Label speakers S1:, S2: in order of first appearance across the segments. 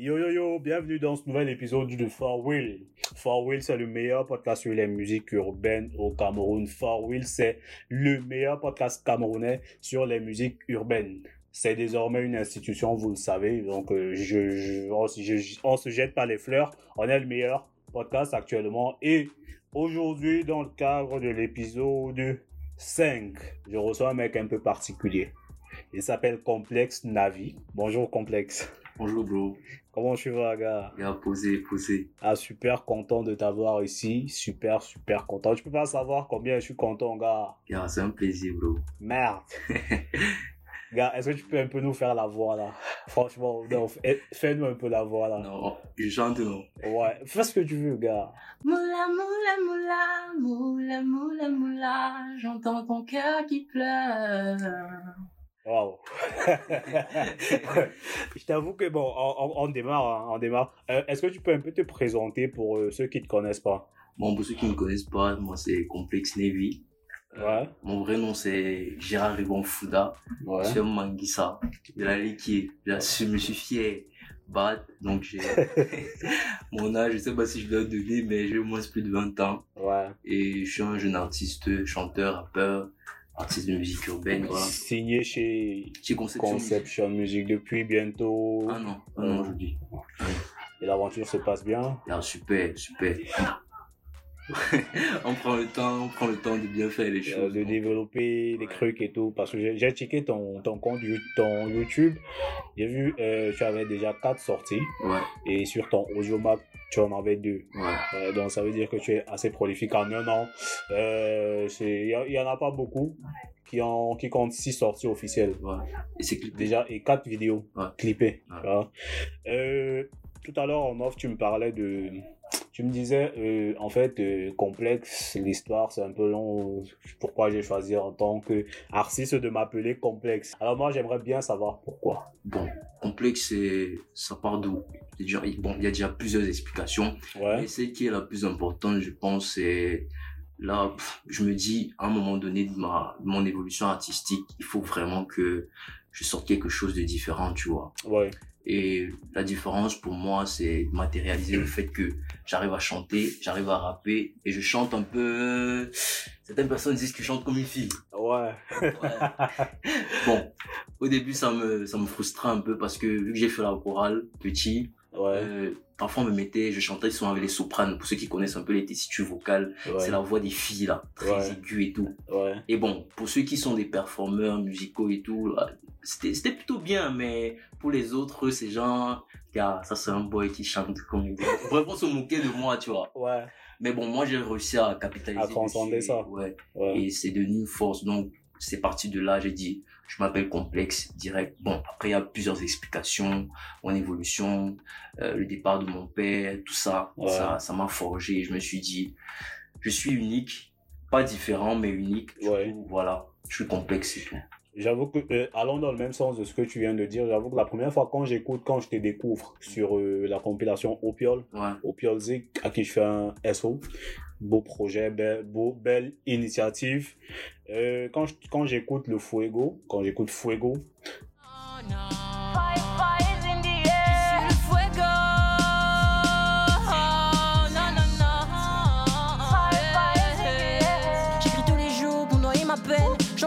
S1: Yo yo yo, bienvenue dans ce nouvel épisode de For Will. For Will, c'est le meilleur podcast sur les musiques urbaines au Cameroun. For Will, c'est le meilleur podcast camerounais sur les musiques urbaines. C'est désormais une institution, vous le savez. Donc, euh, on, je- se jette pas les fleurs. On est le meilleur podcast actuellement. Et aujourd'hui, dans le cadre de l'épisode 5, je reçois un mec un peu particulier. Il s'appelle Complexe Navi. Bonjour Complexe.
S2: Bonjour bro,
S1: Comment tu vas, gars?
S2: Viens poser, poser.
S1: Ah, super content de t'avoir ici. Super, super content. Je peux pas savoir combien je suis content, gars.
S2: Viens, c'est un plaisir bro.
S1: Merde. gars, est-ce que tu peux un peu nous faire la voix, là? Franchement, non, fais- fais-nous un peu la voix, là.
S2: Non, je chante non.
S1: Ouais, fais ce que tu veux, gars.
S3: Moula, moula, moula, moula, moula, moula, j'entends ton cœur qui pleure.
S1: Waouh. je t'avoue que bon, on, on- on démarre, hein, on démarre. Euh, est-ce que tu peux un peu te présenter pour euh, ceux qui te connaissent pas?
S2: Bon, pour ceux qui ne me connaissent pas, moi c'est Complexe Navy. Euh,
S1: Ouais.
S2: Mon vrai nom c'est Gérard Ribon Fouda.
S1: Ouais.
S2: Je suis un Manguissa. De la liquide. Je suis- je me suis fier. Bad. Donc j'ai mon âge, je sais pas si je dois donner, mais j'ai au moins plus de 20 ans.
S1: Ouais.
S2: Et je suis un jeune artiste, chanteur, rappeur, artiste de musique urbaine. Voilà.
S1: Signé chez
S2: Chez Conception.
S1: Conception Music depuis bientôt.
S2: Ah non, ah non, je dis.
S1: Et l'aventure se passe bien?
S2: Ah, super, super. on prend le temps, on prend le temps de bien faire les
S1: euh,
S2: choses.
S1: de
S2: donc.
S1: développer des
S2: Ouais.
S1: trucs et tout. Parce que j'ai checké ton, ton compte ton YouTube. J'ai vu euh, tu avais déjà quatre sorties.
S2: Ouais,
S1: Et sur ton Audiomack, tu en avais deux.
S2: ouais.
S1: Euh, donc ça veut dire que tu es assez prolifique en un an. Euh, Il y, a- il y en a pas beaucoup qui, ont, qui comptent six sorties officielles.
S2: Et c'est.
S1: Déjà, et quatre vidéos clippées. Euh, tout à l'heure en off, tu me parlais de. Tu me disais, euh, en fait, euh, complexe, l'histoire, c'est un peu long. Pourquoi j'ai choisi en tant qu'artiste de m'appeler complexe? Alors, moi, j'aimerais bien savoir pourquoi.
S2: Bon, complexe, ça part d'où? Bon, il y a déjà plusieurs explications.
S1: Ouais.
S2: Mais celle qui est la plus importante, je pense, c'est là, je me dis, à un moment donné de ma, de mon évolution artistique, il faut vraiment que je sorte quelque chose de différent, tu vois.
S1: Ouais.
S2: Et la différence pour moi, c'est de matérialiser le fait que j'arrive à chanter, j'arrive à rapper et je chante un peu. Certaines personnes disent que je chante comme une fille.
S1: Ouais.
S2: Ouais. bon, au début, ça me, ça me frustrait un peu parce que vu que j'ai fait la chorale petit,
S1: Ouais.
S2: euh, parfois on me mettait, je chantais souvent avec les sopranes. Pour ceux qui connaissent un peu les tessitures vocales,
S1: Ouais.
S2: c'est la voix des filles là, très
S1: Ouais.
S2: aiguë et tout.
S1: Ouais.
S2: Et bon, pour ceux qui sont des performeurs musicaux et tout, c'était plutôt bien, mais pour les autres, c'est genre, gars, ça c'est un boy qui chante comme une... Vraiment se moquer de moi, tu vois.
S1: Ouais.
S2: Mais bon, moi j'ai réussi à capitaliser.
S1: À transcender ça.
S2: Ouais.
S1: Ouais.
S2: Et c'est devenu une force. Donc, c'est parti de là, j'ai dit, je m'appelle complexe direct. Bon, après, il y a plusieurs explications, mon évolution, euh, le départ de mon père, tout ça,
S1: Ouais.
S2: ça, ça m'a forgé. Je me suis dit, je suis unique, pas différent, mais unique. Du
S1: Ouais.
S2: coup, voilà, je suis complexe et tout.
S1: J'avoue que, euh, allons dans le même sens de ce que tu viens de dire, j'avoue que la première fois quand j'écoute, quand je te découvre sur euh, la compilation Opiol,
S2: Ouais,
S1: Opiol Zik, à qui je fais un SO, beau projet, belle, beau, belle initiative. Euh, quand je- quand j'écoute le Fuego, quand j'écoute Fuego,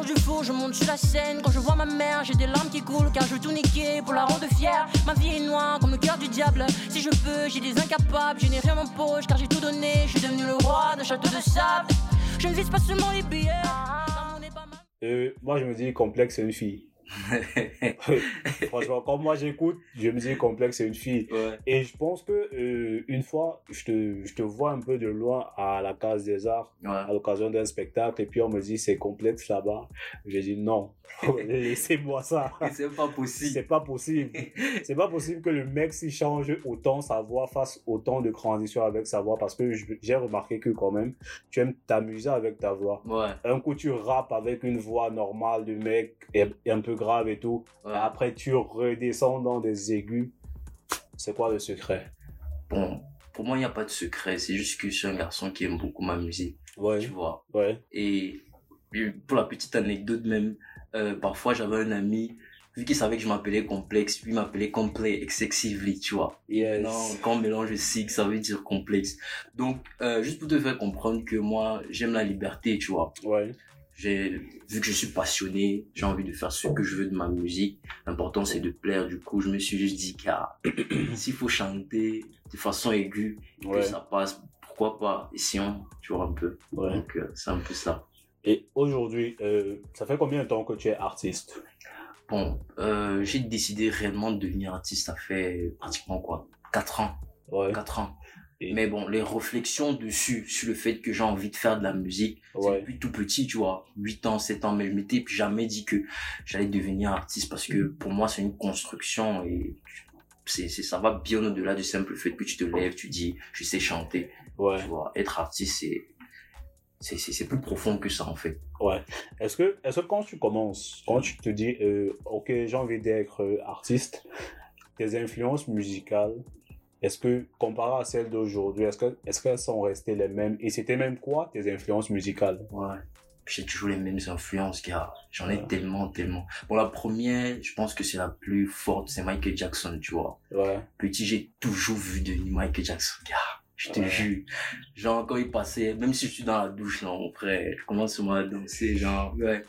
S3: du four, je monte sur la scène. Quand je vois ma mère, j'ai des larmes qui coulent car je veux tout niquer pour la rendre fière. Ma vie est noire comme le cœur du diable. Si je peux, j'ai des incapables. Je n'ai rien en poche car j'ai tout donné. Je suis devenu le roi d'un château de sable. Je ne vise pas seulement les billets.
S1: Euh, moi je me dis complexe c'est une fille. Franchement, quand moi j'écoute, je me dis complexe c'est une fille.
S2: ouais,
S1: Et je pense que euh, une fois, je te, je te vois un peu de loin à la case des arts. à
S2: ouais.
S1: l'occasion d'un spectacle et puis on me dit c'est complexe là-bas. J'ai dit non, laissez-moi ça.
S2: C'est pas possible.
S1: C'est pas possible. C'est pas possible que le mec s'il change autant sa voix fasse autant de transitions avec sa voix parce que j'ai remarqué que quand même tu aimes t'amuser avec ta voix.
S2: Ouais,
S1: Un coup tu rappes avec une voix normale de mec et, et un peu grave et tout.
S2: ouais.
S1: Et après tu redescends dans des aigus. C'est quoi le secret?
S2: Bon, pour moi, il n'y a pas de secret. C'est juste que je suis un garçon qui aime beaucoup ma musique,
S1: Ouais,
S2: tu vois.
S1: ouais,
S2: et pour la petite anecdote même, euh, parfois j'avais un ami vu qu'il savait que je m'appelais complexe, lui m'appelait complet excessively, tu vois.
S1: Yes.
S2: Non, quand on mélange sig, ça veut dire complexe. Donc, euh, juste pour te faire comprendre que moi, j'aime la liberté, tu vois.
S1: Ouais.
S2: J'ai, vu que je suis passionné, j'ai envie de faire ce que je veux de ma musique. L'important, c'est de plaire. Du coup, je me suis juste dit, car s'il faut chanter de façon aiguë,
S1: Ouais.
S2: que ça passe, pourquoi pas Essayons, tu vois, un peu.
S1: Ouais.
S2: Donc, euh, c'est un peu ça.
S1: Et aujourd'hui, euh, ça fait combien de temps que tu es artiste?
S2: Bon, euh, j'ai décidé réellement de devenir artiste, ça fait pratiquement quoi 4 ans.
S1: Ouais.
S2: 4 ans.
S1: Et-
S2: Mais bon, les réflexions dessus, sur le fait que j'ai envie de faire de la musique,
S1: Ouais.
S2: depuis tout petit, tu vois, 8 ans, 7 ans, mais je m'étais jamais dit que j'allais devenir artiste parce que pour moi, c'est une construction et c'est, c'est, ça va bien au-delà du simple fait que tu te lèves, tu dis, je sais chanter,
S1: Ouais.
S2: tu vois. Être artiste, c'est, c'est, plus profond que ça, en fait.
S1: Ouais. Est-ce que, est-ce que quand tu commences, quand tu te dis, euh, ok, j'ai envie d'être euh, artiste, tes influences musicales, est-ce que, comparé à celles d'aujourd'hui, est-ce que, est-ce qu'elles sont restées les mêmes? Et c'était même quoi tes influences musicales?
S2: Ouais. J'ai toujours les mêmes influences, gars. J'en ai
S1: Ouais.
S2: tellement, tellement. Bon, la première, je pense que c'est la plus forte, c'est Michael Jackson, tu vois.
S1: Ouais.
S2: Petit, j'ai toujours vu de Michael Jackson, gars. Je te jure. Genre, quand il passait, même si je suis dans la douche, là, mon frère, je commence seulement à danser, genre, ouais.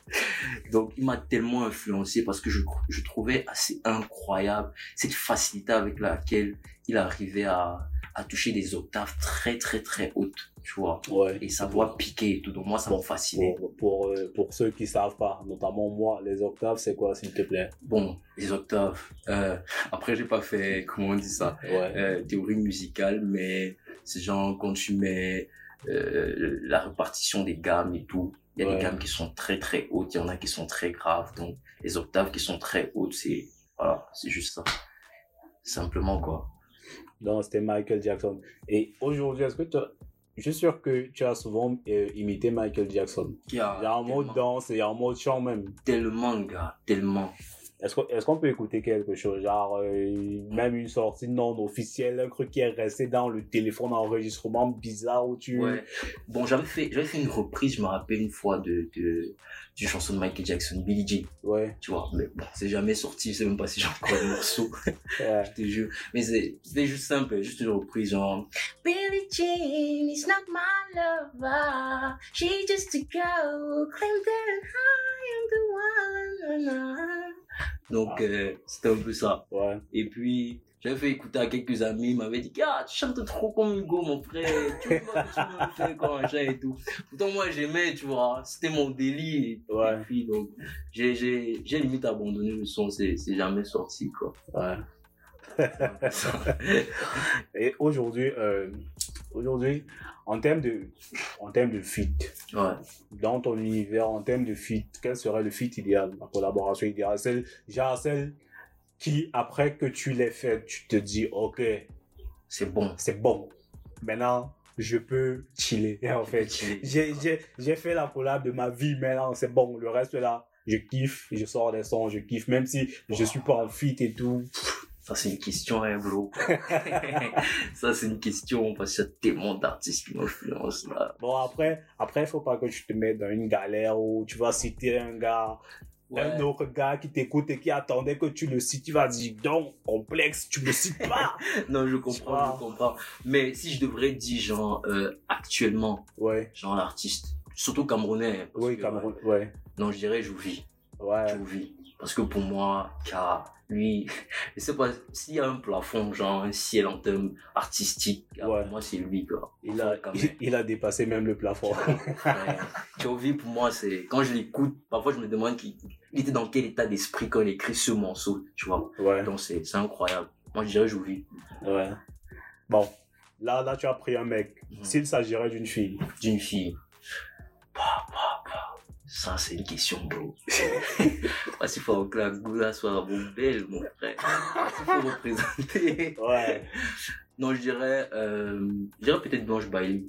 S2: Donc, il m'a tellement influencé parce que je, je trouvais assez incroyable cette facilité avec laquelle il arrivait à, à toucher des octaves très, très, très hautes, tu vois.
S1: Ouais.
S2: Et sa voix piquée et tout. Donc, moi, ça m'a fasciné.
S1: Pour, pour, euh, pour ceux qui savent pas, notamment moi, les octaves, c'est quoi, s'il te plaît?
S2: Bon, les octaves. Euh, après, j'ai pas fait, comment on dit ça,
S1: Ouais.
S2: euh, théorie musicale, mais c'est genre quand tu mets euh, la répartition des gammes et tout. Il y a
S1: Ouais.
S2: des gammes qui sont très très hautes, il y en a qui sont très graves. Donc, les octaves qui sont très hautes, c'est voilà, c'est juste ça. Simplement quoi.
S1: Donc, c'était Michael Jackson. Et aujourd'hui, est-ce que tu je suis sûr que tu as souvent euh, imité Michael Jackson.
S2: Il y a,
S1: un mot
S2: tellement,
S1: danse et il y a un mot chant même.
S2: tellement, gars, tellement.
S1: Est-ce qu'on peut écouter quelque chose, genre euh, même une sortie non officielle, un truc qui est resté dans le téléphone d'enregistrement bizarre où tu...
S2: Ouais. Bon, j'avais fait, fait une reprise, je me rappelle une fois de, de, d'une chanson de Michael Jackson, Billie Jean.
S1: Ouais.
S2: Tu vois, mais bon, c'est jamais sorti, je sais même pas si j'ai encore le morceau.
S1: ouais.
S2: je te jure. Mais c'était juste simple, juste une reprise, genre,
S3: Billie Jean is not my lover. She's just girl. Claim that
S2: donc, euh, c'était un peu ça.
S1: Ouais.
S2: Et puis, j'avais fait écouter à quelques amis, ils m'avaient dit, ah, tu chantes trop comme Hugo, mon frère, tu vois, tu me fais comme machin et tout. Pourtant, moi, j'aimais, tu vois, c'était mon délire.
S1: Ouais.
S2: Et puis, donc, j'ai, j'ai, j'ai limite abandonné le son, c'est, c'est jamais sorti, quoi.
S1: Ouais. Et aujourd'hui, euh, aujourd'hui, en termes de, en termes de
S2: ouais.
S1: dans ton univers, en termes de feat, quel serait le feat idéal, la collaboration idéale, celle, genre celle qui, après que tu l'aies faite, tu te dis, ok,
S2: C'est bon.
S1: c'est bon. Maintenant, je peux chiller, en fait. J'ai, fait la collab de ma vie, maintenant, c'est bon. Le reste, là, je kiffe, je sors des sons, je kiffe, même si je suis pas en fit et tout.
S2: Ça, c'est une question, hein, bro. ça, c'est une question, parce qu'il y a tellement d'artistes qui m'influencent, là.
S1: Bon, après, après, faut pas que tu te mettes dans une galère où tu vas citer un gars, un autre gars qui t'écoute et qui attendait que tu le cites. Tu vas dire, donc, complexe, tu me cites pas.
S2: Non, je comprends, je comprends. Mais si je devrais dire, genre, euh, actuellement,
S1: ouais,
S2: genre l'artiste, surtout camerounais. hein, parce
S1: oui,
S2: que,
S1: Cameroun, ouais,
S2: Non, je dirais Jouvi.
S1: ouais,
S2: Jouvi. Parce que pour moi, car lui, je sais pas, s'il y a un plafond, genre un ciel en termes artistiques,
S1: Ouais.
S2: pour moi, c'est lui, quoi.
S1: il a, il, a dépassé même le plafond.
S2: Ouais. Jovi, pour moi, c'est, quand je l'écoute, parfois je me demande qu'il il était dans quel état d'esprit quand il écrit ce morceau, tu vois.
S1: ouais,
S2: Donc c'est, c'est incroyable. Moi, je dirais
S1: ouais. Bon, là, là, tu as pris un mec.
S2: Mhm.
S1: S'il s'agirait d'une fille,
S2: D'une fille. Bah, bah, bah. Ça, c'est une question, bro. Parce qu'il faut que la goula soit belle, mon frère. Il faut représenter.
S1: ouais,
S2: Non, je dirais, euh, je dirais peut-être Blanche Bailey.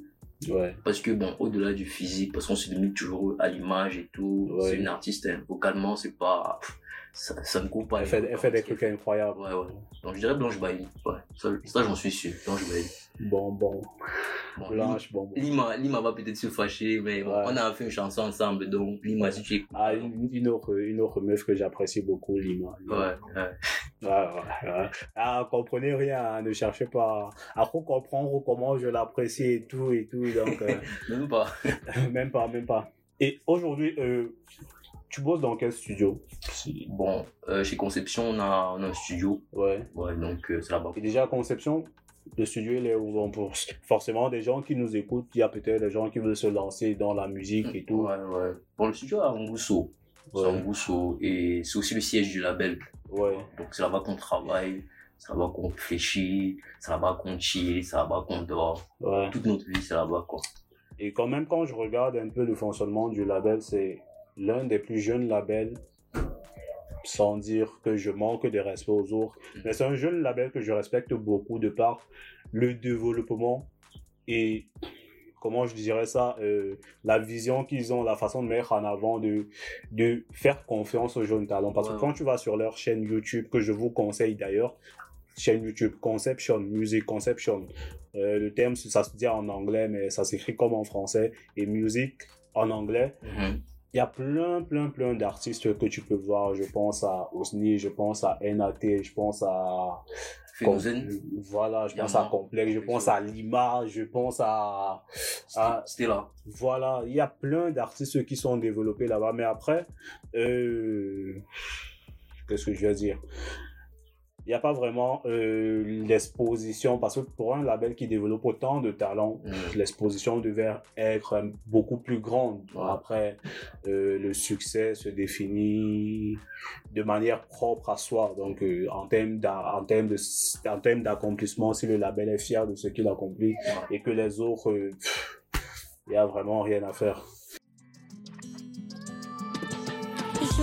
S1: ouais,
S2: Parce que bon, au-delà du physique, parce qu'on se limite toujours à l'image et tout,
S1: Ouais.
S2: c'est une artiste, hein. vocalement, c'est pas, ça, ça ne court pas.
S1: elle fait, elle fait des trucs incroyables.
S2: Ouais, ouais. Donc je dirais Blanche Bailey, ouais. Ça, ça j'en suis sûr, Blanche Bailey.
S1: Bon, bon. Blanche, bon, bon.
S2: Lima, Lima va peut-être se fâcher, mais bon,
S1: Ouais.
S2: on a fait une chanson ensemble, donc Lima, si tu écoutes.
S1: Ah, une, une autre, une autre meuf que j'apprécie beaucoup, Lima.
S2: Ouais, ouais.
S1: Ouais, ouais, ouais. Ah, comprenez rien, hein, ne cherchez pas à trop comprendre comment je l'apprécie et tout et tout. Donc, euh,
S2: Même pas.
S1: même pas, même pas. Et aujourd'hui, euh, tu bosses dans quel studio?
S2: Bon, euh, chez Conception, on a, on a un studio.
S1: Ouais.
S2: Ouais, donc euh, c'est là-bas.
S1: Et déjà, Conception, le studio, il est ouvert pour forcément des gens qui nous écoutent. Il y a peut-être des gens qui veulent se lancer dans la musique et tout.
S2: Ouais, ouais. Bon, le studio à Angousso. C'est
S1: Ouais.
S2: Angousso. Et c'est aussi le siège du label.
S1: Ouais.
S2: Donc c'est là-bas qu'on travaille, c'est là-bas qu'on réfléchit, c'est là-bas qu'on chill, c'est là-bas qu'on dort.
S1: ouais.
S2: Toute notre vie, c'est là-bas, quoi.
S1: Et quand même, quand je regarde un peu le fonctionnement du label, c'est l'un des plus jeunes labels, sans dire que je manque de respect aux autres. Mais c'est un jeune label que je respecte beaucoup de par le développement et, comment je dirais ça, euh, la vision qu'ils ont, la façon de mettre en avant, de, de faire confiance aux jeunes talents. Parce que quand tu vas sur leur chaîne YouTube, que je vous conseille d'ailleurs, chaîne YouTube Conception, Music Conception, euh, le terme, ça se dit en anglais, mais ça s'écrit comme en français, et musique en anglais. Il y a plein, plein, plein d'artistes que tu peux voir. Je pense à Osni, je pense à NAT, je pense à. Com- Voilà, je pense à Complex, je pense à Lima, je pense à.
S2: Là.
S1: Voilà, il y a plein d'artistes qui sont développés là-bas. Mais après, euh, qu'est-ce que je veux dire? Il n'y a pas vraiment euh, l'exposition, parce que pour un label qui développe autant de talents,
S2: Mm.
S1: l'exposition devait être beaucoup plus grande.
S2: Ouais.
S1: Après, euh, le succès se définit de manière propre à soi. Donc, euh, en termes d'accomplissement, si le label est fier de ce qu'il accomplit et que les autres, euh, il n'y a vraiment rien à faire.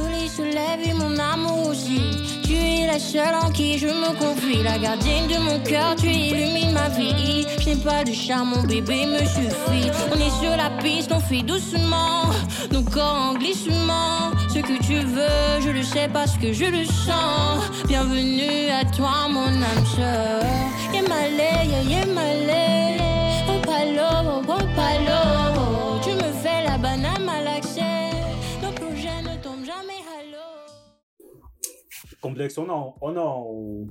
S3: Le soleil se lève et mon amour aussi. Tu es la seule en qui je me confie. La gardienne de mon cœur, tu illumines ma vie. Je n'ai pas de charme, mon bébé me suffit. On est sur la piste, on fait doucement. Nos corps en glissement. Ce que tu veux, je le sais parce que je le sens. Bienvenue à toi, mon âme sœur. Yeah, my lady, yeah, lady. Oh, palo, oh, palo.
S1: Complexe, on en, on est en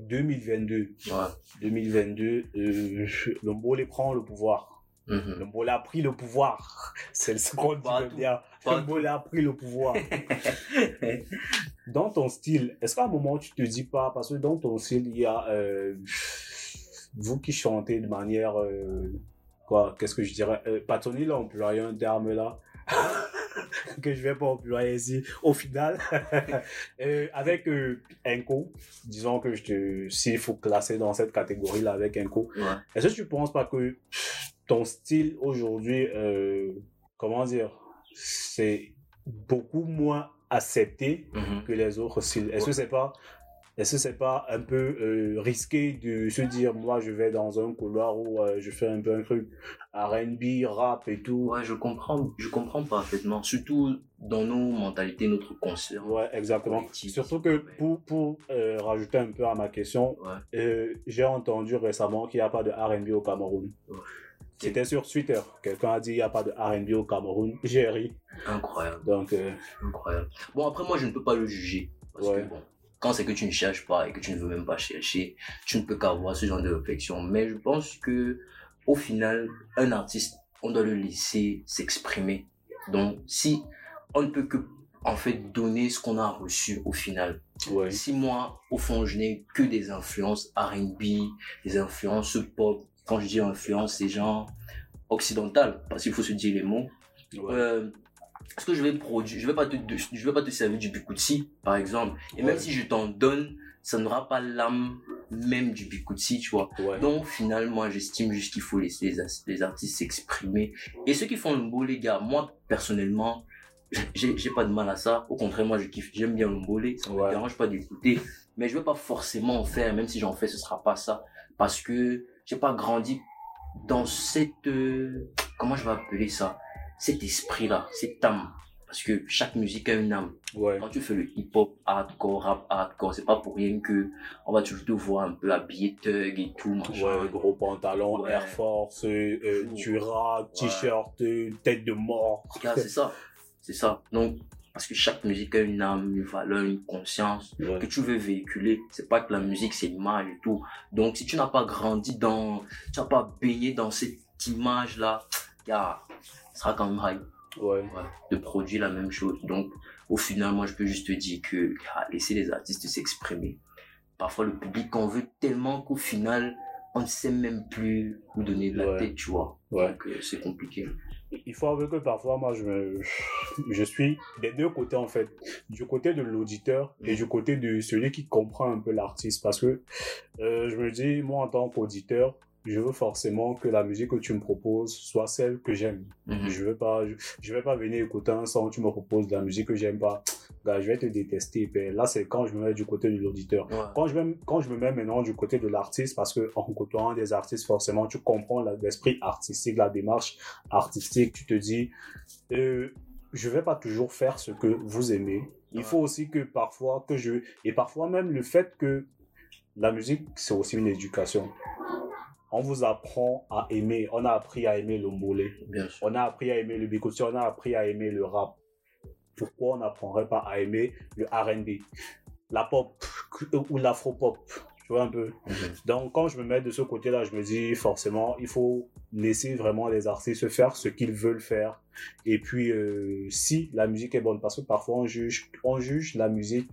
S1: 2022.
S2: Ouais.
S1: 2022, euh, le Mbolé prend le pouvoir.
S2: Mhm.
S1: Le Mbolé a pris le pouvoir. C'est le second dire. Le Mbolé a pris le pouvoir. dans ton style, est-ce qu'à un moment tu te dis pas, parce que dans ton style, il y a euh, vous qui chantez de manière, euh, quoi, qu'est-ce que je dirais, euh, Patoni l'a employé un terme là. que je vais pas employer ici au final Euh, avec euh, Enco disons que je te s'il faut classer dans cette catégorie là avec Enco
S2: Ouais.
S1: est-ce que tu penses pas que ton style aujourd'hui, euh, comment dire, c'est beaucoup moins accepté
S2: Mhm.
S1: que les autres styles? Est-ce que c'est pas, est-ce que c'est pas un peu euh, risqué de se dire, moi, je vais dans un couloir où euh, je fais un peu un truc R&B, rap et tout?
S2: Ouais, je comprends, je comprends parfaitement. Surtout dans nos mentalités, notre concert.
S1: Ouais, exactement. Surtout que pour, pour euh, rajouter un peu à ma question,
S2: Ouais.
S1: j'ai entendu récemment qu'il n'y a pas de R&B au Cameroun.
S2: Ouais.
S1: C'était sur Twitter. Quelqu'un a dit il n'y a pas de R&B au Cameroun. J'ai ri.
S2: Incroyable,
S1: Donc, euh,
S2: incroyable. Bon, après, moi, je ne peux pas le juger. Parce
S1: Ouais.
S2: que bon, quand c'est que tu ne cherches pas et que tu ne veux même pas chercher, tu ne peux qu'avoir ce genre de réflexion. Mais je pense que, au final, un artiste, on doit le laisser s'exprimer. Donc, si on ne peut que, en fait, donner ce qu'on a reçu au final.
S1: ouais.
S2: Si moi, au fond, je n'ai que des influences R&B, des influences pop, quand je dis influence, c'est genre occidental, parce qu'il faut se dire les mots.
S1: ouais.
S2: Euh, ce que je vais produire, je vais pas te, je vais pas te servir du bikutsi, par exemple. Et
S1: Ouais.
S2: même si je t'en donne, ça n'aura pas l'âme même du bikutsi, tu vois.
S1: ouais.
S2: Donc, finalement, j'estime juste qu'il faut laisser les, artistes s'exprimer. Et ceux qui font le beau, les gars, moi, personnellement, j'ai pas de mal à ça. Au contraire, moi, je kiffe, j'aime bien le bolé. Ça me
S1: Ouais.
S2: dérange pas d'écouter. Mais je vais pas forcément en faire, même si j'en fais, ce sera pas ça. Parce que j'ai pas grandi dans cette, euh, comment je vais appeler ça? Cet esprit-là, cette âme. Parce que chaque musique a une âme.
S1: Ouais.
S2: Quand tu fais le hip-hop, hardcore, rap, hardcore, c'est pas pour rien que on va toujours te voir un peu habillé thug et tout, machin.
S1: Ouais, gros pantalon,
S2: Ouais.
S1: Air Force, euh, euh, rap, t-shirt, euh, tête de mort.
S2: C'est ça. C'est ça. Donc, parce que chaque musique a une âme, une valeur, une conscience
S1: Ouais.
S2: que tu veux véhiculer. C'est pas que la musique, c'est l'image et tout. Donc, si tu n'as pas grandi dans, tu n'as pas baigné dans cette image-là, ya, ça sera quand même.
S1: Ouais.
S2: Ouais, de produire la même chose. Donc, au final, moi, je peux juste te dire que ah, laisser les artistes s'exprimer. Parfois, le public en veut tellement qu'au final, on ne sait même plus où donner de la
S1: Ouais.
S2: tête, tu vois.
S1: Ouais.
S2: Donc, euh, c'est compliqué.
S1: Il faut avouer que parfois, moi, je, me- je suis des deux côtés, en fait. Du côté de l'auditeur et du côté de celui qui comprend un peu l'artiste. Parce que euh, je me dis, moi, en tant qu'auditeur, je veux forcément que la musique que tu me proposes soit celle que j'aime.
S2: Mhm.
S1: Je veux pas, je, je vais pas venir écouter un son, tu me proposes de la musique que j'aime pas. Je vais te détester. Ben, là, c'est quand je me mets du côté de l'auditeur.
S2: Ouais.
S1: Quand je, me, quand je me mets maintenant du côté de l'artiste, parce que en côtoyant des artistes, forcément, tu comprends la- l'esprit artistique, la démarche artistique. Tu te dis, euh, je vais pas toujours faire ce que vous aimez. Il
S2: Ouais.
S1: faut aussi que parfois, que je, et parfois même le fait que la musique, c'est aussi une éducation. On vous apprend à aimer, on a appris à aimer le mollet, on a appris à aimer le bikoti, on a appris à aimer le rap. Pourquoi on n'apprendrait pas à aimer le R&B, la pop ou l'afro-pop. Tu vois un peu? Donc quand je me mets de ce côté-là, je me dis forcément, il faut laisser vraiment les artistes faire ce qu'ils veulent faire. Et puis euh, si la musique est bonne, parce que parfois on juge, on juge la musique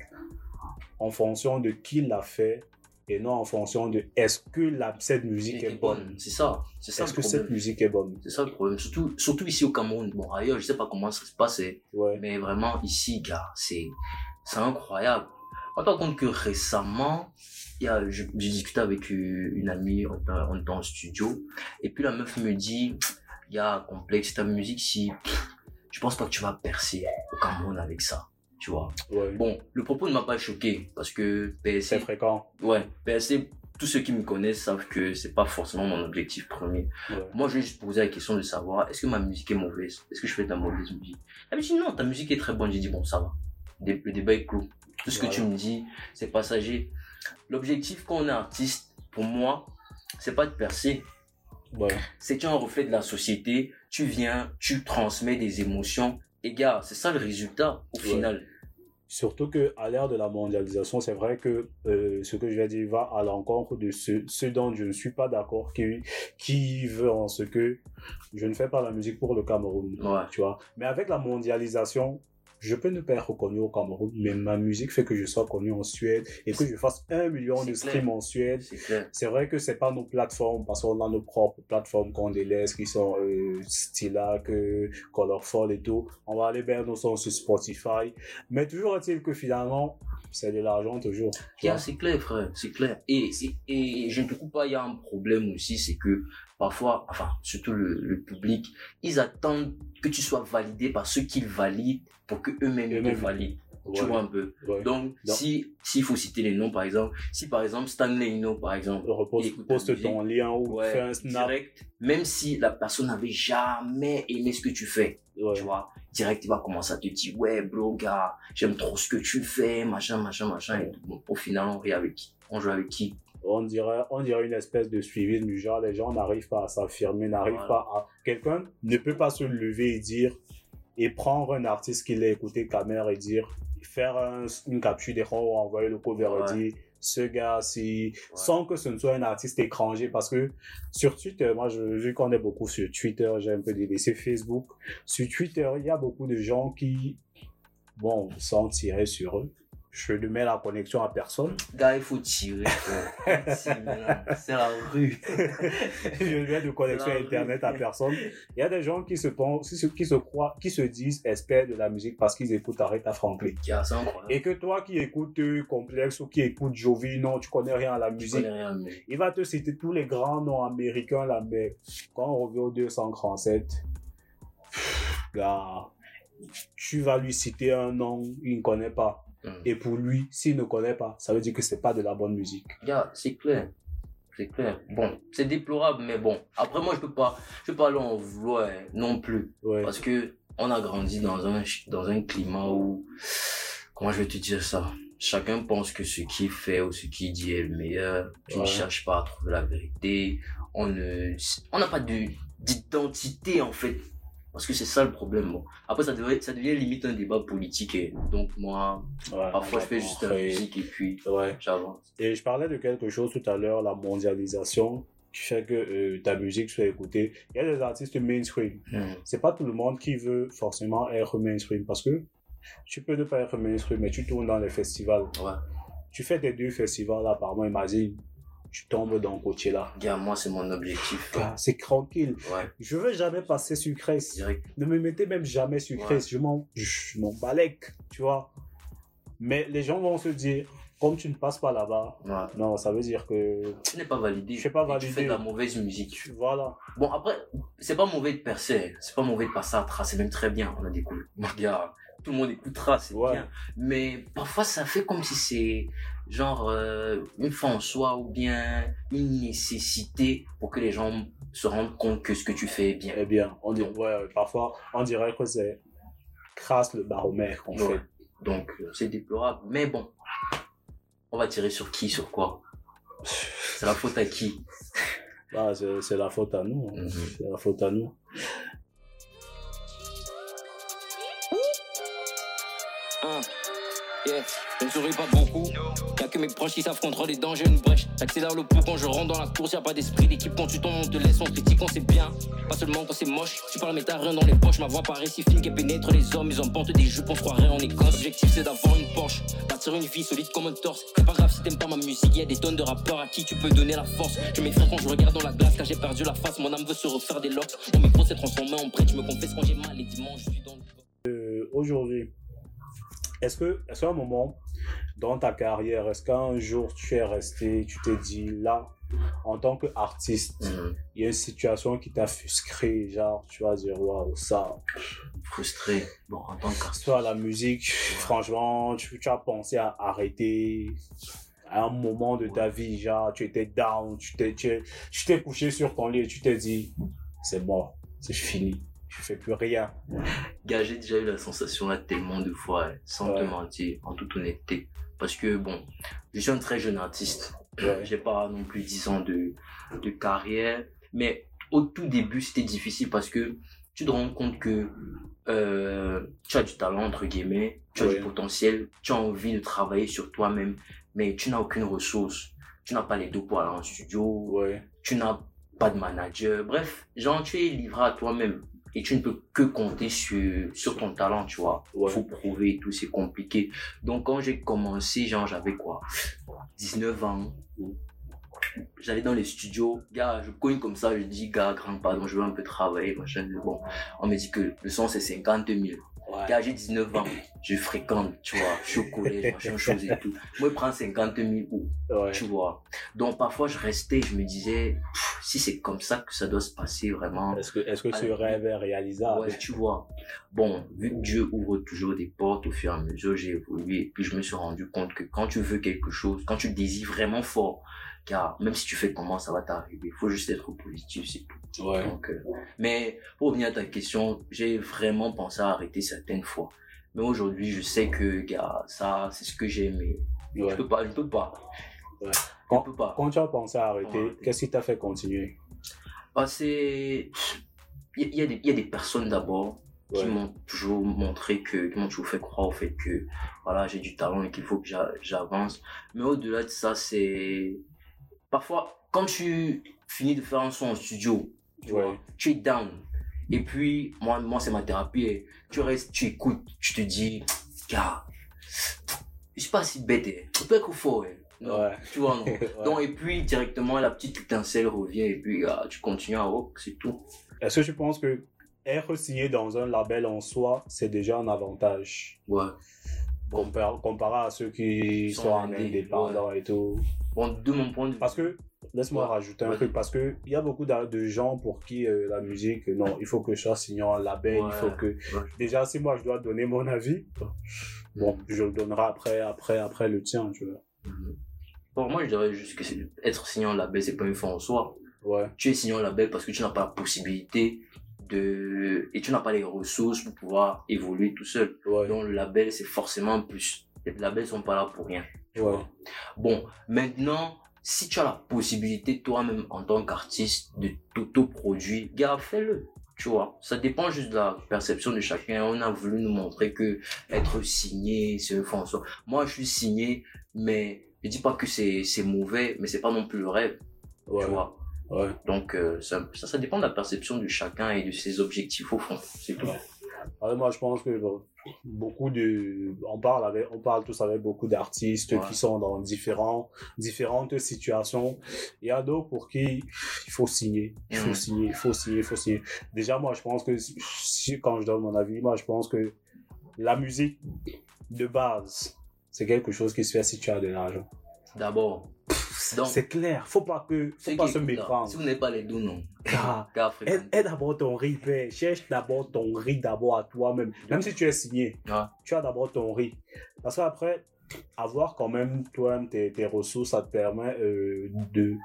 S1: en fonction de qui l'a fait et non en fonction de est-ce que la, cette musique est bonne.
S2: C'est ça. C'est ça
S1: Est-ce que
S2: problème.
S1: cette musique est bonne?
S2: C'est ça le problème. Surtout, surtout ici au Cameroun. Bon, ailleurs, je sais pas comment ça se passe.
S1: Ouais.
S2: Mais vraiment, ici, gars, c'est, c'est incroyable. On te compte que récemment, j'ai discuté avec euh, une amie, on était, en studio, et puis la meuf me dit, il y a complexe, ta musique, si, je pense pas que tu vas percer au Cameroun avec ça, tu vois.
S1: Ouais.
S2: Bon, le propos ne m'a pas choqué, parce que
S1: C'est
S2: PSC,
S1: fréquent.
S2: ouais, PSC, tous ceux qui me connaissent savent que c'est pas forcément mon objectif premier.
S1: Ouais.
S2: Moi, je vais juste poser la question de savoir, est-ce que ma musique est mauvaise? Est-ce que je fais de la mauvaise musique? Elle me dit, non, ta musique est très bonne. J'ai dit, bon, ça va. Le débat est clos. Tout ce que
S1: Voilà.
S2: tu me dis, c'est passager. L'objectif quand on est artiste, pour moi, c'est pas de percer.
S1: Ouais.
S2: C'est un reflet de la société. Tu viens, tu transmets des émotions. Et gars, c'est ça le résultat, au
S1: Ouais.
S2: final.
S1: Surtout que à l'ère de la mondialisation, c'est vrai que euh, ce que je vais dire va à l'encontre de ce, ce dont je ne suis pas d'accord, qui, qui veut en ce que je ne fais pas la musique pour le Cameroun.
S2: Ouais.
S1: Tu vois. Mais avec la mondialisation, je peux ne pas être reconnu au Cameroun, mais ma musique fait que je sois connu en Suède et que je fasse un million de streams en Suède.
S2: C'est
S1: vrai que c'est pas nos plateformes, parce qu'on a nos propres plateformes qu'on délaisse, qui sont euh, Stillac, euh, Colorful et tout. On va aller vers nos sons sur Spotify. Mais toujours est-il que finalement, c'est de l'argent toujours.
S2: Yeah, c'est clair, frère, c'est clair. Et, et, et je ne te coupe pas, il y a un problème aussi, c'est que parfois, enfin, surtout le, le public, ils attendent que tu sois validé par ceux qu'ils valident pour que eux-mêmes te valident. Tu vois un peu.
S1: ouais.
S2: Donc,
S1: Non.
S2: si, s'il faut citer les noms, par exemple, si par exemple Stanley Ino, par exemple,
S1: poste
S2: musique.
S1: ton lien ou
S2: ouais,
S1: fais un snap.
S2: direct, même si la personne n'avait jamais aimé ce que tu fais, tu vois, direct, il va commencer à te dire, ouais, bro, gars, j'aime trop ce que tu fais, machin, machin, machin. Et tout. Bon, au final, on rit avec qui? On joue avec qui?
S1: On dirait, on dirait une espèce de suivi du genre, les gens n'arrivent pas à s'affirmer, n'arrivent pas à... Quelqu'un ne peut pas se lever et dire, et prendre un artiste qu'il a écouté caméra et dire, faire un- une capture d'écran ou envoyer le cover
S2: Ouais.
S1: et dire, ce gars, si, sans que ce ne soit un artiste étranger, parce que sur Twitter, moi, je, je connais beaucoup sur Twitter, j'ai un peu délaissé Facebook. Sur Twitter, il y a beaucoup de gens qui, bon, sans tirer sur eux. Je ne mets la connexion à personne.
S2: Gars, il faut tirer. C'est la rue.
S1: je ne mets de connexion internet à personne. Il y a des gens qui se pensent, qui se, croient, qui se disent experts de la musique parce qu'ils écoutent Aretha Franklin. Et que toi qui écoutes euh, Complexe ou qui écoutes Jovi, non, tu connais rien à la musique.
S2: connais rien, mais
S1: Il va te citer tous les grands noms américains là, mais quand on revient au 237, pff, gars, tu vas lui citer un nom, il ne connaît pas.
S2: Hum.
S1: Et pour lui, s'il ne connaît pas, ça veut dire que c'est pas de la bonne musique.
S2: Gars, c'est clair. C'est clair. Bon, c'est déplorable, mais bon. Après, moi, je peux pas, je peux pas aller en vouloir non plus.
S1: Ouais.
S2: Parce que on a grandi dans un, dans un climat où, comment je vais te dire ça? Chacun pense que ce qu'il fait ou ce qu'il dit est le meilleur. Tu ne cherches pas à trouver la vérité. On ne, on n'a pas de, d'identité, en fait. Parce que c'est ça le problème. Bon. Après, ça ça devient limite un débat politique. Et donc, moi,
S1: Ouais,
S2: parfois, je fais juste la musique et puis
S1: Ouais.
S2: j'avance.
S1: Et je parlais de quelque chose tout à l'heure, la mondialisation qui fait que euh, ta musique soit écoutée. Il y a des artistes mainstream.
S2: Hmm.
S1: C'est pas tout le monde qui veut forcément être mainstream parce que tu peux ne pas être mainstream, mais tu tournes dans les festivals.
S2: Ouais.
S1: Tu fais tes deux festivals là par mois, imagine. Tu tombes dans Coachella.
S2: Gars, moi, c'est mon objectif.
S1: C'est tranquille.
S2: Ouais,
S1: Je veux jamais passer sur Crest. Ne me mettez même jamais sur. Crest. Je m'en, je m'en balèque, tu vois. Mais les gens vont se dire, comme tu ne passes pas là-bas,
S2: Ouais.
S1: non, ça veut dire que,
S2: Tu n'es pas validé.
S1: Je suis pas
S2: Et Tu
S1: validé.
S2: fais de la mauvaise musique.
S1: voilà.
S2: Bon, après, c'est pas mauvais de percer. C'est pas mauvais de passer à trace. C'est même très bien. On a des coups. Gars, tout le monde écoutera, c'est
S1: Ouais.
S2: bien. Mais parfois, ça fait comme si c'est genre euh, une fin en soi ou bien une nécessité pour que les gens se rendent compte que ce que tu fais est bien.
S1: Eh bien, on dirait, ouais, parfois, on dirait que c'est crasse le baromètre, en
S2: Ouais.
S1: fait.
S2: Donc, euh, c'est déplorable. Mais bon, on va tirer sur qui, sur quoi? C'est la faute à qui?
S1: Bah, c'est la faute à nous. hein.
S2: Mhm.
S1: C'est la faute à nous.
S4: Hein. Yeah. Je ne souris pas beaucoup. Y'a que mes proches qui savent contrôler les dangers, une brèche. J'accélère le pouls quand je rentre dans la course. Y'a pas d'esprit d'équipe quand tu tombes, on te laisse, on critique, on sait bien. Pas seulement quand c'est moche. Tu parles, mais t'as rien dans les poches. Ma voix paraît si fine qu'elle pénètre les hommes. Ils emportent des jupes, on se croirait en Écosse. L'objectif c'est d'avoir une Porsche. Bâtir une vie solide comme un torse. C'est pas grave si t'aimes pas ma musique. Y'a des tonnes de rappeurs à qui tu peux donner la force. Je m'effraie quand je regarde dans la glace car j'ai perdu la face. Mon âme veut se refaire des locks. Mon micro s'est transformé en prêtre. Je me confesse quand j'ai mal les dimanches. Je suis dans le.
S1: Euh, Aujourd'hui, est-ce que, est-ce un moment dans ta carrière, est-ce qu'un jour tu es resté, tu t'es dit là, en tant qu'artiste,
S2: Mhm.
S1: il y a une situation qui t'a frustré, genre, tu vas dire, waouh, ça,
S2: Frustré. Bon, en tant qu'artiste.
S1: soit la musique, franchement, tu, tu as pensé à arrêter à un moment de ta vie, genre, tu étais down, tu t'es, tu, t'es couché sur ton lit et tu t'es dit, c'est mort, c'est fini, je fais plus rien.
S2: Gars, j'ai déjà eu la sensation là tellement de fois, sans te mentir, en toute honnêteté. Parce que bon, je suis un très jeune artiste.
S1: Ouais.
S2: J'ai pas non plus 10 ans de, de carrière. Mais au tout début, c'était difficile parce que tu te rends compte que euh, tu as du talent, entre guillemets, tu as
S1: Ouais.
S2: du potentiel, tu as envie de travailler sur toi-même, mais tu n'as aucune ressource. Tu n'as pas les deux pour aller en studio, tu n'as pas de manager. Bref, genre, tu es livré à toi-même. Et tu ne peux que compter sur, sur ton talent, tu vois.
S1: Ouais.
S2: Faut prouver et tout, c'est compliqué. Donc, quand j'ai commencé, genre, j'avais quoi? 19 ans. J'allais dans les studios, gars, je cogne comme ça, je dis, gars, grand pardon, je veux un peu travailler, machin. Bon, on me dit que le son c'est 50 000. Gars, j'ai 19 ans, je fréquente, tu vois, je suis au collège, machin, chose et tout. Moi, je prends 50 000 où
S1: ouais.
S2: tu vois. Donc parfois je restais, je me disais, si c'est comme ça que ça doit se passer vraiment,
S1: Est-ce que, est-ce que ce rêve est réalisable?
S2: Ouais, tu vois. Bon, vu que Dieu ouvre toujours des portes au fur et à mesure, j'ai évolué et puis je me suis rendu compte que quand tu veux quelque chose, quand tu désires vraiment fort, car même si tu fais comment, ça va t'arriver. Il faut juste être positif, c'est tout.
S1: Ouais.
S2: Donc, euh, mais pour revenir à ta question, j'ai vraiment pensé à arrêter certaines fois. Mais aujourd'hui, je sais que, gars, ça, c'est ce que j'aime. mais
S1: ouais.
S2: Je peux pas, je peux pas.
S1: Ouais.
S2: Je peux pas.
S1: Quand tu as pensé à arrêter,
S2: Ouais.
S1: qu'est-ce qui t'a fait continuer?
S2: Ah, c'est. Il y, a- des- il y a des personnes d'abord qui
S1: Ouais.
S2: m'ont toujours montré que, qui m'ont toujours fait croire au fait que, voilà, j'ai du talent et qu'il faut que j'a- j'avance. Mais au-delà de ça, c'est. Parfois, quand tu finis de faire un son en studio, tu
S1: Ouais.
S2: vois, tu es down. Et puis, moi, moi c'est ma thérapie. et Tu restes, tu écoutes, tu te dis, gars, je suis pas si bête, hein. peut être qu'il faut, hein. Non,
S1: Ouais.
S2: Tu vois, non.
S1: Ouais.
S2: Donc, et puis, directement, la petite étincelle revient et puis, ah, tu continues à rock, c'est tout.
S1: Est-ce que tu penses que être signé dans un label en soi, c'est déjà un avantage?
S2: Ouais.
S1: Compar- comparé à ceux qui
S2: Sont
S1: sont en indépendant et tout
S2: Bon, de mon point de vue.
S1: Parce que, laisse-moi
S2: Ouais.
S1: rajouter un truc, parce que il y a beaucoup de de gens pour qui euh, la musique, non, il faut que je sois signé en label, il faut que... Déjà, si moi je dois donner mon avis, bon, je le donnerai après, après, après le tien, tu vois.
S2: Mhm. Bon, moi, je dirais juste que être signé en label, c'est pas une fin en soi.
S1: Ouais,
S2: Tu es signé en label parce que tu n'as pas la possibilité de, et tu n'as pas les ressources pour pouvoir évoluer tout seul.
S1: Ouais.
S2: Donc, le label, c'est forcément un plus. Les labels sont pas là pour rien. tu
S1: Ouais.
S2: vois. Bon, maintenant, si tu as la possibilité toi-même en tant qu'artiste de t'auto-produire, gars, fais-le. Tu vois, ça dépend juste de la perception de chacun. On a voulu nous montrer que être signé, c'est un fond en soi. Moi, je suis signé, mais je dis pas que c'est c'est mauvais, mais c'est pas non plus le rêve.
S1: Ouais.
S2: Tu vois.
S1: Ouais.
S2: Donc, euh, ça, ça, ça dépend de la perception de chacun et de ses objectifs au fond. C'est tout.
S1: Ouais. Moi, je pense que bon, beaucoup de, on parle avec, on parle tous avec beaucoup d'artistes
S2: Ouais.
S1: qui sont dans différents, différentes situations. Il y a d'autres pour qui il faut signer, il faut
S2: Mhm.
S1: signer, il faut signer, il faut signer. Déjà, moi, je pense que si, quand je donne mon avis, moi, je pense que la musique de base, c'est quelque chose qui se fait si tu as de l'argent.
S2: D'abord,
S1: C'est clair. Faut pas que, faut pas se méprendre.
S2: Si vous n'avez pas les deux, non. Gars,
S1: Aide, d'abord ton riz, père. Cherche d'abord ton riz d'abord à toi-même. Même si tu es signé, tu as d'abord ton riz. Parce qu'après, avoir quand même toi-même tes, tes ressources, ça te permet euh, de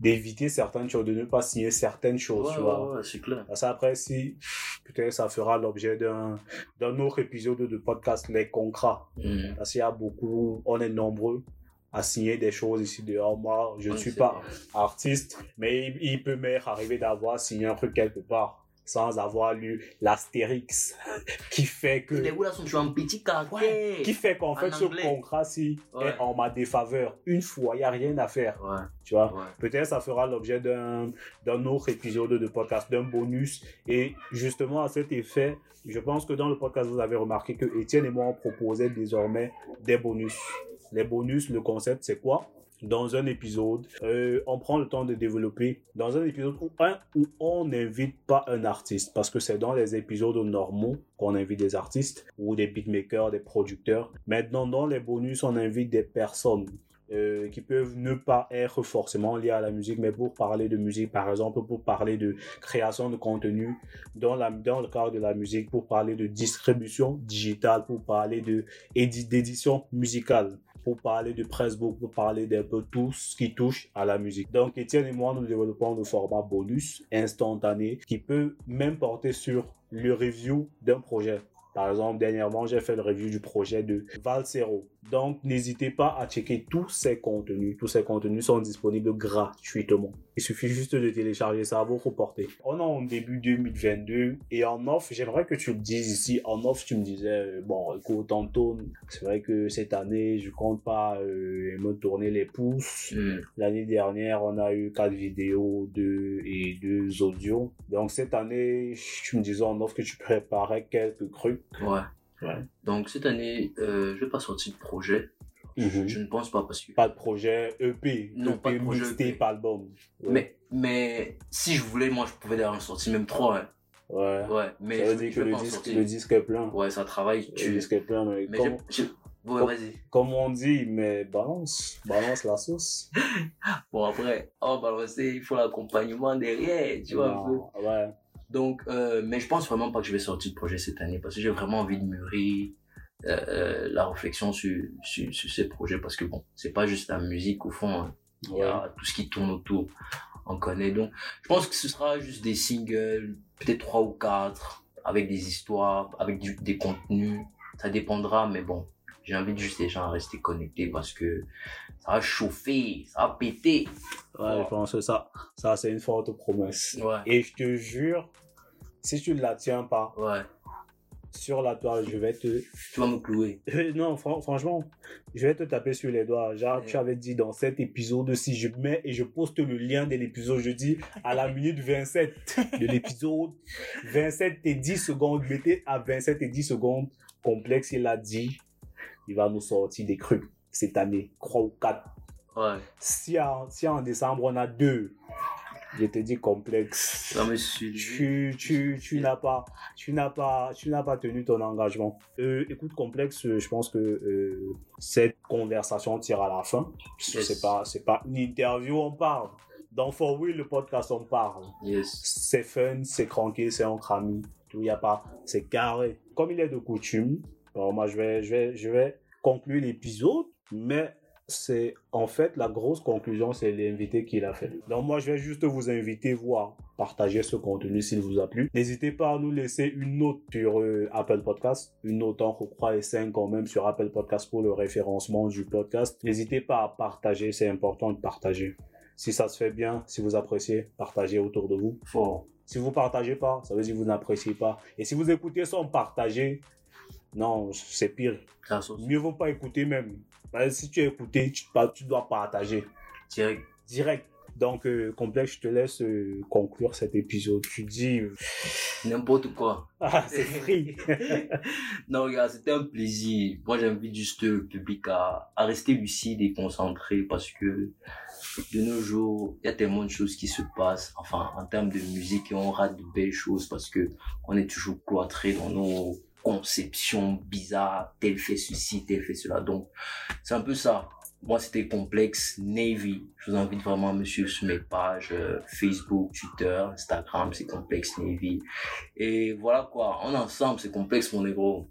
S1: d'éviter certaines choses, de ne pas signer certaines choses,
S2: Ouais,
S1: tu vois.
S2: ouais, ouais, c'est clair.
S1: Parce qu'après, si peut-être ça fera l'objet d'un d'un autre épisode de podcast, les contrats.
S2: Mhm.
S1: Parce qu'il y a beaucoup, on est nombreux à signer des choses ici dehors. Moi, je ne suis pas artiste, mais il, il peut m'être arrivé d'avoir signé un truc quelque part sans avoir lu l'astérix qui fait que
S2: Les sont sur un petit caractère.
S1: qui fait qu'en
S2: En
S1: fait ce contrat-ci
S2: Ouais.
S1: est en ma défaveur. Une fois, il n'y a rien à faire,
S2: Ouais,
S1: tu vois?
S2: ouais.
S1: Peut-être ça fera l'objet d'un d'un autre épisode de podcast, d'un bonus. Et justement, à cet effet, je pense que dans le podcast, vous avez remarqué que Étienne et moi, on proposait désormais des bonus. Les bonus, le concept, c'est quoi? Dans un épisode, euh, on prend le temps de développer. Dans un épisode où, un, où on n'invite pas un artiste, parce que c'est dans les épisodes normaux qu'on invite des artistes ou des beatmakers, des producteurs. Maintenant, dans les bonus, on invite des personnes euh, qui peuvent ne pas être forcément liées à la musique, mais pour parler de musique, par exemple, pour parler de création de contenu dans, dans le cadre de la musique, pour parler de distribution digitale, pour parler d'édition musicale, pour parler de pressbook, pour parler d'un peu tout ce qui touche à la musique. Donc, Étienne et moi, nous développons le format bonus instantané qui peut même porter sur le review d'un projet. Par exemple, dernièrement, j'ai fait le review du projet de Valsero. Donc, n'hésitez pas à checker tous ces contenus. Tous ces contenus sont disponibles gratuitement. Il suffit juste de télécharger ça à votre portée. On est en début 2022 et en off, j'aimerais que tu le dises ici. En off, tu me disais, euh, bon, écoute, Antoine, c'est vrai que cette année, je compte pas euh, me tourner les pouces.
S2: Mhm.
S1: L'année dernière, on a eu quatre vidéos deux et deux audios. Donc cette année, tu me disais en offre que tu préparais quelques trucs.
S2: Ouais.
S1: Ouais.
S2: Donc cette année, euh, je vais pas sortir de projet. Je ne pense pas parce que.
S1: Pas de projet EP,
S2: Non,
S1: EP,
S2: pas de projet
S1: mixtape,
S2: EP.
S1: album. Ouais.
S2: Mais, mais si je voulais, moi, je pouvais d'ailleurs en sortir même trois. hein.
S1: ouais.
S2: Ouais. Mais
S1: ça
S2: je,
S1: veut dire
S2: je
S1: que le
S2: pas
S1: disque, le est plein.
S2: Ouais, ça travaille.
S1: Le
S2: Tu...
S1: disque est plein, mais,
S2: Mais
S1: comme,
S2: je, Ouais,
S1: comme-
S2: vas-y.
S1: comme on dit, mais balance, balance la sauce.
S2: Bon, après, oh, balancer, il faut l'accompagnement derrière, tu vois.
S1: Non, ouais.
S2: Donc, euh, mais je pense vraiment pas que je vais sortir de projet cette année parce que j'ai vraiment envie de mûrir euh, la réflexion sur, sur, sur ces projets parce que bon, c'est pas juste la musique au fond, hein. il y a tout ce qui tourne autour. On connaît donc. Je pense que ce sera juste des singles, peut-être trois ou quatre, avec des histoires, avec du- des contenus. Ça dépendra, mais bon, j'invite juste les gens à rester connectés parce que ça va chauffer, ça va péter.
S1: Ouais, je pense que ça, ça c'est une forte promesse.
S2: Ouais,
S1: Et je te jure, si tu ne la tiens pas,
S2: ouais.
S1: Sur la toile, je vais te,
S2: Tu vas me clouer.
S1: Euh, non, fran- franchement, je vais te taper sur les doigts. Genre,
S2: Ouais.
S1: tu avais dit dans cet épisode, si je mets et je poste le lien de l'épisode, je dis à la minute 27 de l'épisode, 27 et 10 secondes, mettez à 27 et 10 secondes, complexe, il a dit, il va nous sortir des trucs cette année, 3 ou 4.
S2: Ouais.
S1: Si en, si en décembre, on a deux, je te dis complexe.
S2: Tu vas me suivre.
S1: Tu, tu, tu n'as pas, tu n'as pas, tu n'as pas tenu ton engagement. Euh, écoute, complexe, euh, je pense que euh, cette conversation tire à la fin.
S2: Yes.
S1: C'est pas, c'est pas une interview, on parle. Dans For Will, le podcast, on parle.
S2: Yes.
S1: C'est fun, c'est tranquille, c'est entre amis. Tout y a pas, c'est carré. Comme il est de coutume, moi je vais, je vais, je vais conclure l'épisode, mais c'est en fait la grosse conclusion, c'est l'invité qui l'a fait. Donc moi, je vais juste vous inviter, voir, partager ce contenu s'il vous a plu. N'hésitez pas à nous laisser une note sur euh, Apple Podcast, une note en croix et 5 quand même sur Apple Podcast pour le référencement du podcast. N'hésitez pas à partager, c'est important de partager. Si ça se fait bien, si vous appréciez, partagez autour de vous.
S2: Fort.
S1: Si vous partagez pas, ça veut dire que vous n'appréciez pas. Et si vous écoutez sans partager, non, c'est pire. Mieux vaut pas écouter même. Que si tu as écouté, tu, dois partager
S2: Direct.
S1: direct. Donc, euh, complexe, je te laisse euh, conclure cet épisode. Tu dis, euh,
S2: N'importe quoi.
S1: ah, c'est free.
S2: Non, regarde, c'était un plaisir. Moi, j'invite juste le public à, à rester lucide et concentré parce que de nos jours, il y a tellement de choses qui se passent. Enfin, en termes de musique, on rate de belles choses parce que on est toujours cloîtré dans nos conceptions bizarres. Tel fait ceci, tel fait cela. Donc, c'est un peu ça. Moi, c'était complexe Navy. Je vous invite vraiment à me suivre sur mes pages euh, Facebook, Twitter, Instagram. C'est complexe Navy. Et voilà quoi. En ensemble, c'est complexe, mon négro.